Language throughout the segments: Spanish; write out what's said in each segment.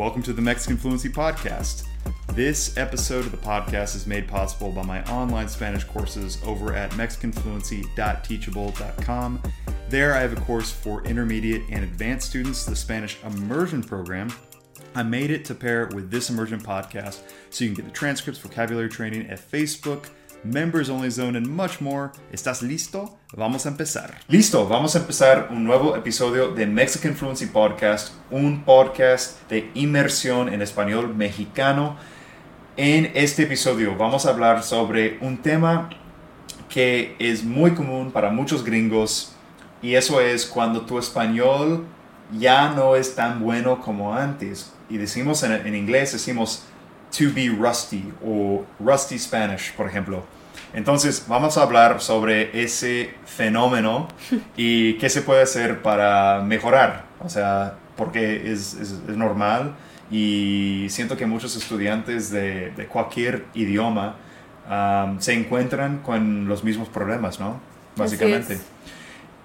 Welcome to the Mexican Fluency Podcast. This episode of the podcast is made possible by my online Spanish courses over at MexicanFluency.teachable.com. There, I have a course for intermediate and advanced students, the Spanish Immersion Program. I made it to pair with this immersion podcast so you can get the transcripts, vocabulary training at Facebook, members only zone, and much more. ¿Estás listo? Vamos a empezar. Listo, vamos a empezar un nuevo episodio de Mexican Fluency Podcast, un podcast de inmersión en español mexicano. En este episodio vamos a hablar sobre un tema que es muy común para muchos gringos y eso es cuando tu español ya no es tan bueno como antes. Y decimos en, en inglés, decimos to be rusty o rusty Spanish, por ejemplo. Entonces vamos a hablar sobre ese fenómeno y qué se puede hacer para mejorar. O sea, porque es, es, es normal y siento que muchos estudiantes de, de cualquier idioma um, se encuentran con los mismos problemas, ¿no? Básicamente.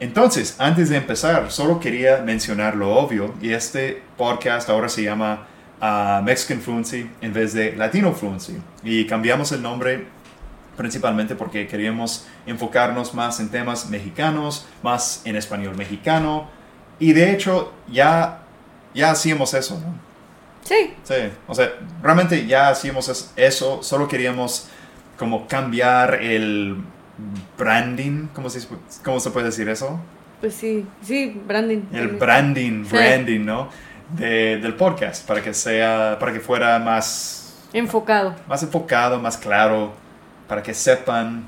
Entonces, antes de empezar, solo quería mencionar lo obvio y este podcast ahora se llama uh, Mexican Fluency en vez de Latino Fluency y cambiamos el nombre principalmente porque queríamos enfocarnos más en temas mexicanos, más en español mexicano y de hecho ya, ya hacíamos eso, ¿no? Sí. Sí, o sea, realmente ya hacíamos eso, solo queríamos como cambiar el branding, ¿cómo se, cómo se puede decir eso? Pues sí, sí, branding. El branding, Sí. branding, ¿no? De- del podcast, para que sea, para que fuera más, Enfocado. más enfocado, más claro, para que sepan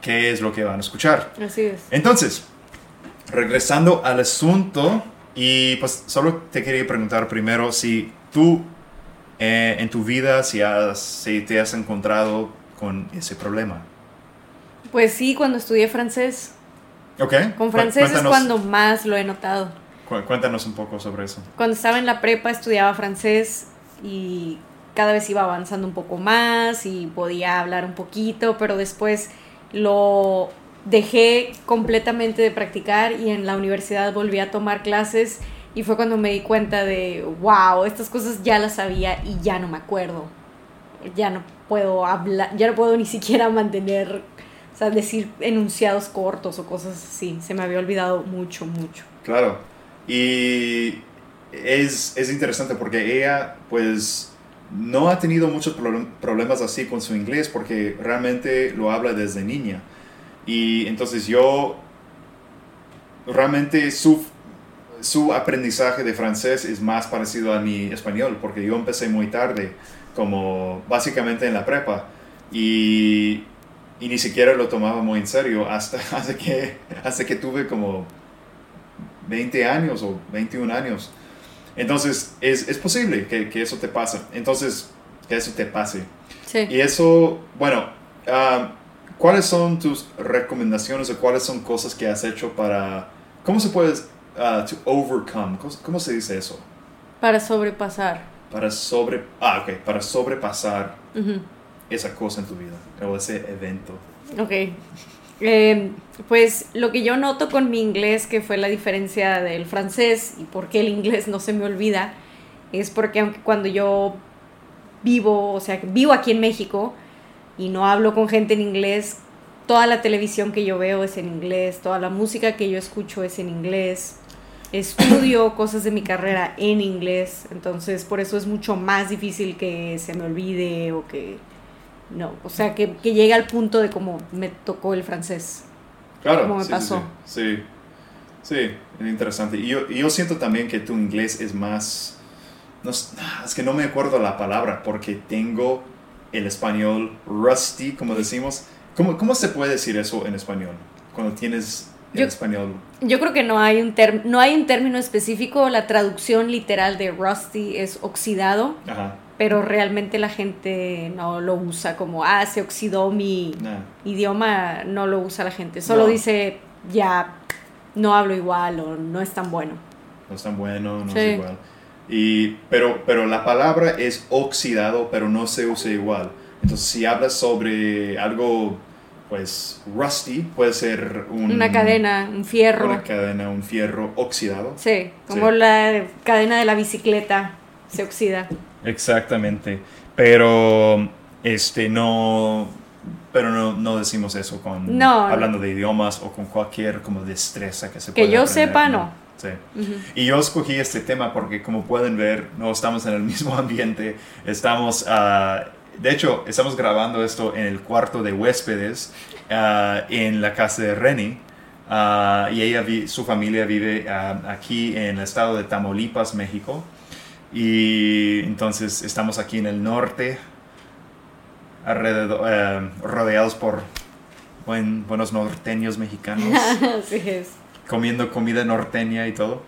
qué es lo que van a escuchar. Así es. Entonces, regresando al asunto, y pues solo te quería preguntar primero si tú eh, en tu vida, si, has, si te has encontrado con ese problema. Pues sí, cuando estudié francés. ¿Ok? Con francés es cuando más lo he notado. Cu- Cuéntanos un poco sobre eso. Cuando estaba en la prepa estudiaba francés y cada vez iba avanzando un poco más y podía hablar un poquito, pero después lo dejé completamente de practicar y en la universidad volví a tomar clases y fue cuando me di cuenta de, wow, estas cosas ya las sabía y ya no me acuerdo. Ya no puedo hablar, ya no puedo ni siquiera mantener, o sea, decir enunciados cortos o cosas así. Se me había olvidado mucho, mucho. Claro. Y es, es interesante porque ella, pues, no ha tenido muchos problem- problemas así con su inglés porque realmente lo habla desde niña. Y entonces yo, realmente su, su aprendizaje de francés es más parecido a mi español porque yo empecé muy tarde, como básicamente en la prepa. Y, y ni siquiera lo tomaba muy en serio hasta, hasta, que, hasta que tuve como 20 años o 21 años. Entonces, es, es posible que, que eso te pase. Entonces, que eso te pase. Sí. Y eso, bueno, ah, ¿cuáles son tus recomendaciones o cuáles son cosas que has hecho para... ¿Cómo se puede... ah, to overcome? ¿Cómo, cómo se dice eso? Para sobrepasar. Para sobre... Ah, ok. Para sobrepasar esa cosa en tu vida o ese evento. Ok. Eh, pues lo que yo noto con mi inglés, que fue la diferencia del francés y por qué el inglés no se me olvida, es porque aunque cuando yo vivo, o sea, vivo aquí en México y no hablo con gente en inglés, toda la televisión que yo veo es en inglés, toda la música que yo escucho es en inglés, estudio cosas de mi carrera en inglés, entonces por eso es mucho más difícil que se me olvide o que no, o sea, que, que llegue al punto de como me tocó el francés. Claro. Como me sí, sí, pasó. Sí, sí, sí, es interesante. Y yo, y yo siento también que tu inglés es más... No, es es que no me acuerdo la palabra porque tengo el español rusty, como decimos. ¿Cómo, cómo se puede decir eso en español? Cuando tienes el Yo- español... Yo creo que no hay un term- no hay un término específico, la traducción literal de rusty es oxidado, Ajá. Pero realmente la gente no lo usa como, ah, se oxidó mi idioma, no lo usa la gente, solo No. dice, ya, no hablo igual o no es tan bueno. no es tan bueno, no Sí. es igual. Y, pero, pero la palabra es oxidado, pero no se usa igual. Entonces, si hablas sobre algo, pues, rusty, puede ser un- Una cadena, un fierro. Una cadena, un fierro oxidado. Sí, como Sí. la cadena de la bicicleta. se oxida. Exactamente. Pero este no pero no, no decimos eso con No, hablando de idiomas o con cualquier como destreza que se Que pueda yo aprender, sepa, no. Sí. Y yo escogí este tema porque como pueden ver, no estamos en el mismo ambiente. Estamos, ah, de hecho, estamos grabando esto en el cuarto de huéspedes ah, en la casa de Reni. Ah, y ella, vi- su familia vive aquí en el estado de Tamaulipas, México. Y entonces estamos aquí en el norte, alrededor, eh, rodeados por buen- buenos norteños mexicanos Así es. comiendo comida norteña y todo.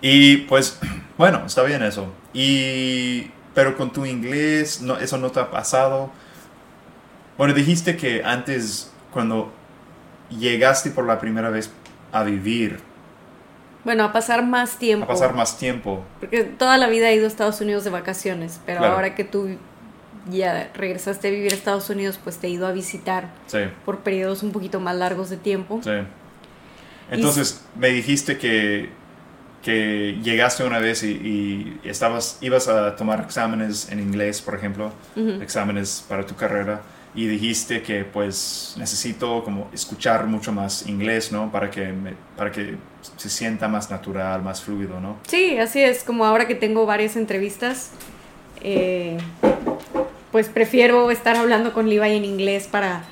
Y pues, bueno, está bien eso. Y, pero con tu inglés, no, eso no te ha pasado. Bueno, dijiste que antes, cuando llegaste por la primera vez a vivir, Bueno, a pasar más tiempo. a pasar más tiempo, Porque toda la vida he ido a Estados Unidos de vacaciones, pero Claro. ahora que tú ya regresaste a vivir a Estados Unidos, pues te he ido a visitar sí, por periodos un poquito más largos de tiempo. sí. Entonces, me dijiste que, que llegaste una vez y, y estabas, ibas a tomar exámenes en inglés, por ejemplo. Exámenes para tu carrera y dijiste que pues necesito como escuchar mucho más inglés, ¿no? Para que, me- para que se sienta más natural, más fluido, ¿no? Sí, así es, como ahora que tengo varias entrevistas, eh, pues prefiero estar hablando con Levi en inglés para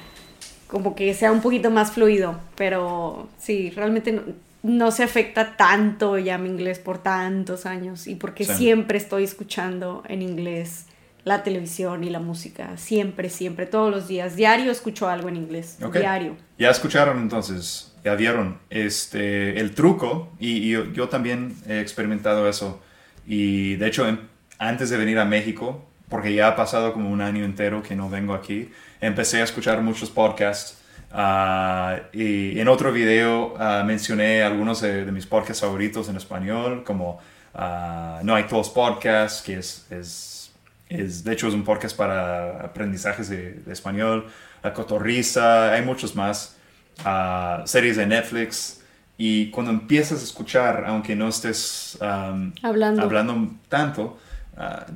como que sea un poquito más fluido, pero sí, realmente no, no se afecta tanto ya mi inglés por tantos años y porque Sí. siempre estoy escuchando en inglés la televisión y la música, siempre, siempre, todos los días, diario escucho algo en inglés, diario. Ya escucharon entonces, ya vieron este, el truco y, y yo, yo también he experimentado eso. Y de hecho, em- antes de venir a México, porque ya ha pasado como un año entero que no vengo aquí, empecé a escuchar muchos podcasts. ah, y en otro video ah, mencioné algunos de, de mis podcasts favoritos en español, como ah, No hay todos podcasts, que es, es, es- de hecho es un podcast para aprendizajes de, de español, La Cotorriza, hay muchos más, ah, series de Netflix. Y cuando empiezas a escuchar, aunque no estés am, Hablando. hablando tanto, ah,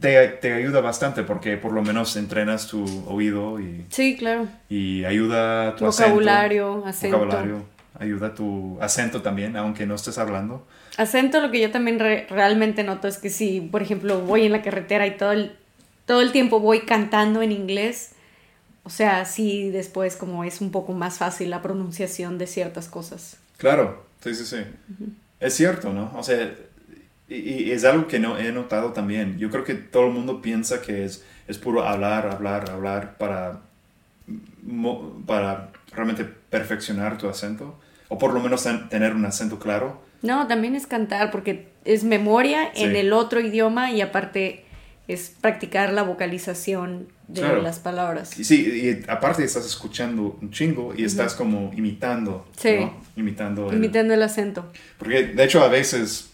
te, te ayuda bastante porque por lo menos entrenas tu oído y, Sí, claro. y ayuda tu Vocabulario, acento. acento. Vocabulario, ayuda tu acento también, aunque no estés hablando. Acento, lo que yo también re- realmente noto es que si, por ejemplo, voy en la carretera y todo el, todo el tiempo voy cantando en inglés, o sea, sí después como es un poco más fácil la pronunciación de ciertas cosas. Claro, sí, sí, sí. Es cierto, ¿no? O sea, y, y es algo que no he notado también. Yo creo que todo el mundo piensa que es, es puro hablar, hablar, hablar para, para realmente perfeccionar tu acento. O por lo menos ten- tener un acento claro. No, también es cantar porque es memoria en Sí. el otro idioma y aparte es practicar la vocalización de Claro. las palabras. Sí, y aparte estás escuchando un chingo y estás como imitando. Sí. ¿no? Imitando. el- Imitando el acento. Porque de hecho a veces,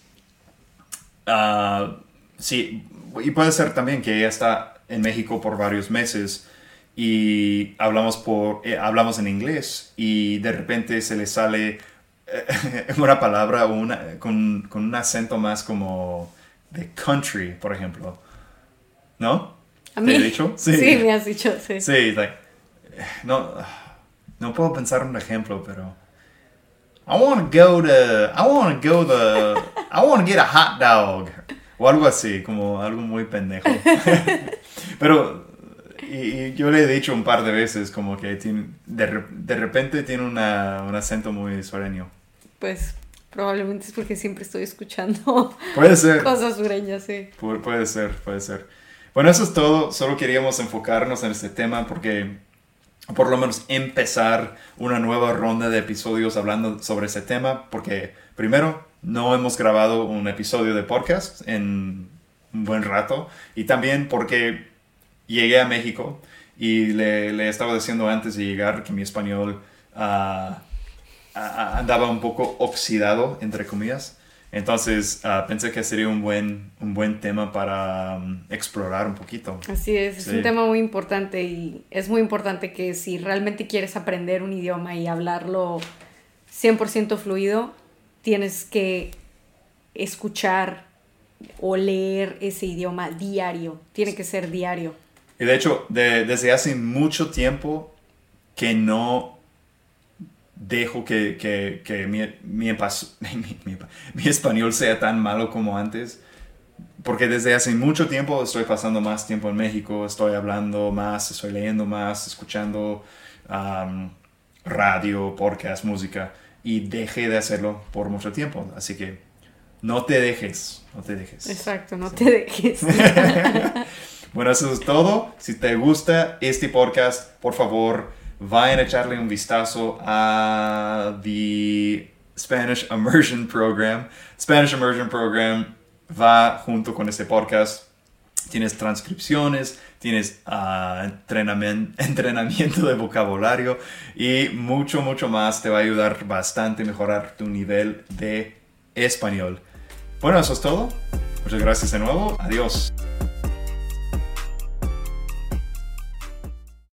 ah, sí, y puede ser también que ella está en México por varios meses y hablamos, por, eh, hablamos en inglés y de repente se le sale eh, una palabra una, con, con un acento más como de country, por ejemplo. ¿No? A ¿Te mí, he dicho? Sí. me has dicho, sí. Sí, like, no, no puedo pensar un ejemplo, pero I want to go to, I want to go to, I want to get a hot dog o algo así, como algo muy pendejo. pero y, yo le he dicho un par de veces como que tiene, de, de repente tiene una, un acento muy sureño. Pues probablemente es porque siempre estoy escuchando Puede ser. cosas sureñas, sí. Pu- puede ser, puede ser. Bueno, eso es todo. Solo queríamos enfocarnos en este tema porque por lo menos empezar una nueva ronda de episodios hablando sobre ese tema porque primero no hemos grabado un episodio de podcast en un buen rato y también porque llegué a México y le, le estaba diciendo antes de llegar que mi español ah, andaba un poco oxidado, entre comillas. Entonces ah, pensé que sería un buen, un buen tema para mm, explorar un poquito. Así es, es Sí. un tema muy importante y es muy importante que si realmente quieres aprender un idioma y hablarlo 100% fluido, tienes que escuchar o leer ese idioma diario. Tiene que ser diario. Y de hecho, desde hace mucho tiempo que no dejo que, que, que mi, mi, mi, español sea tan malo como antes. Porque desde hace mucho tiempo estoy pasando más tiempo en México, estoy hablando más, estoy leyendo más, escuchando radio, podcast, música. Y dejé de hacerlo por mucho tiempo. Así que no te dejes, no te dejes. Exacto, no te dejes. bueno, eso es todo. Si te gusta este podcast, por favor, vayan a echarle un vistazo a the Spanish Immersion Program. Spanish Immersion Program va junto con este podcast. Tienes transcripciones, tienes uh, entrenamiento, entrenamiento de vocabulario y mucho, mucho más. Te va a ayudar bastante a mejorar tu nivel de español. Bueno, eso es todo. Muchas gracias de nuevo. Adiós.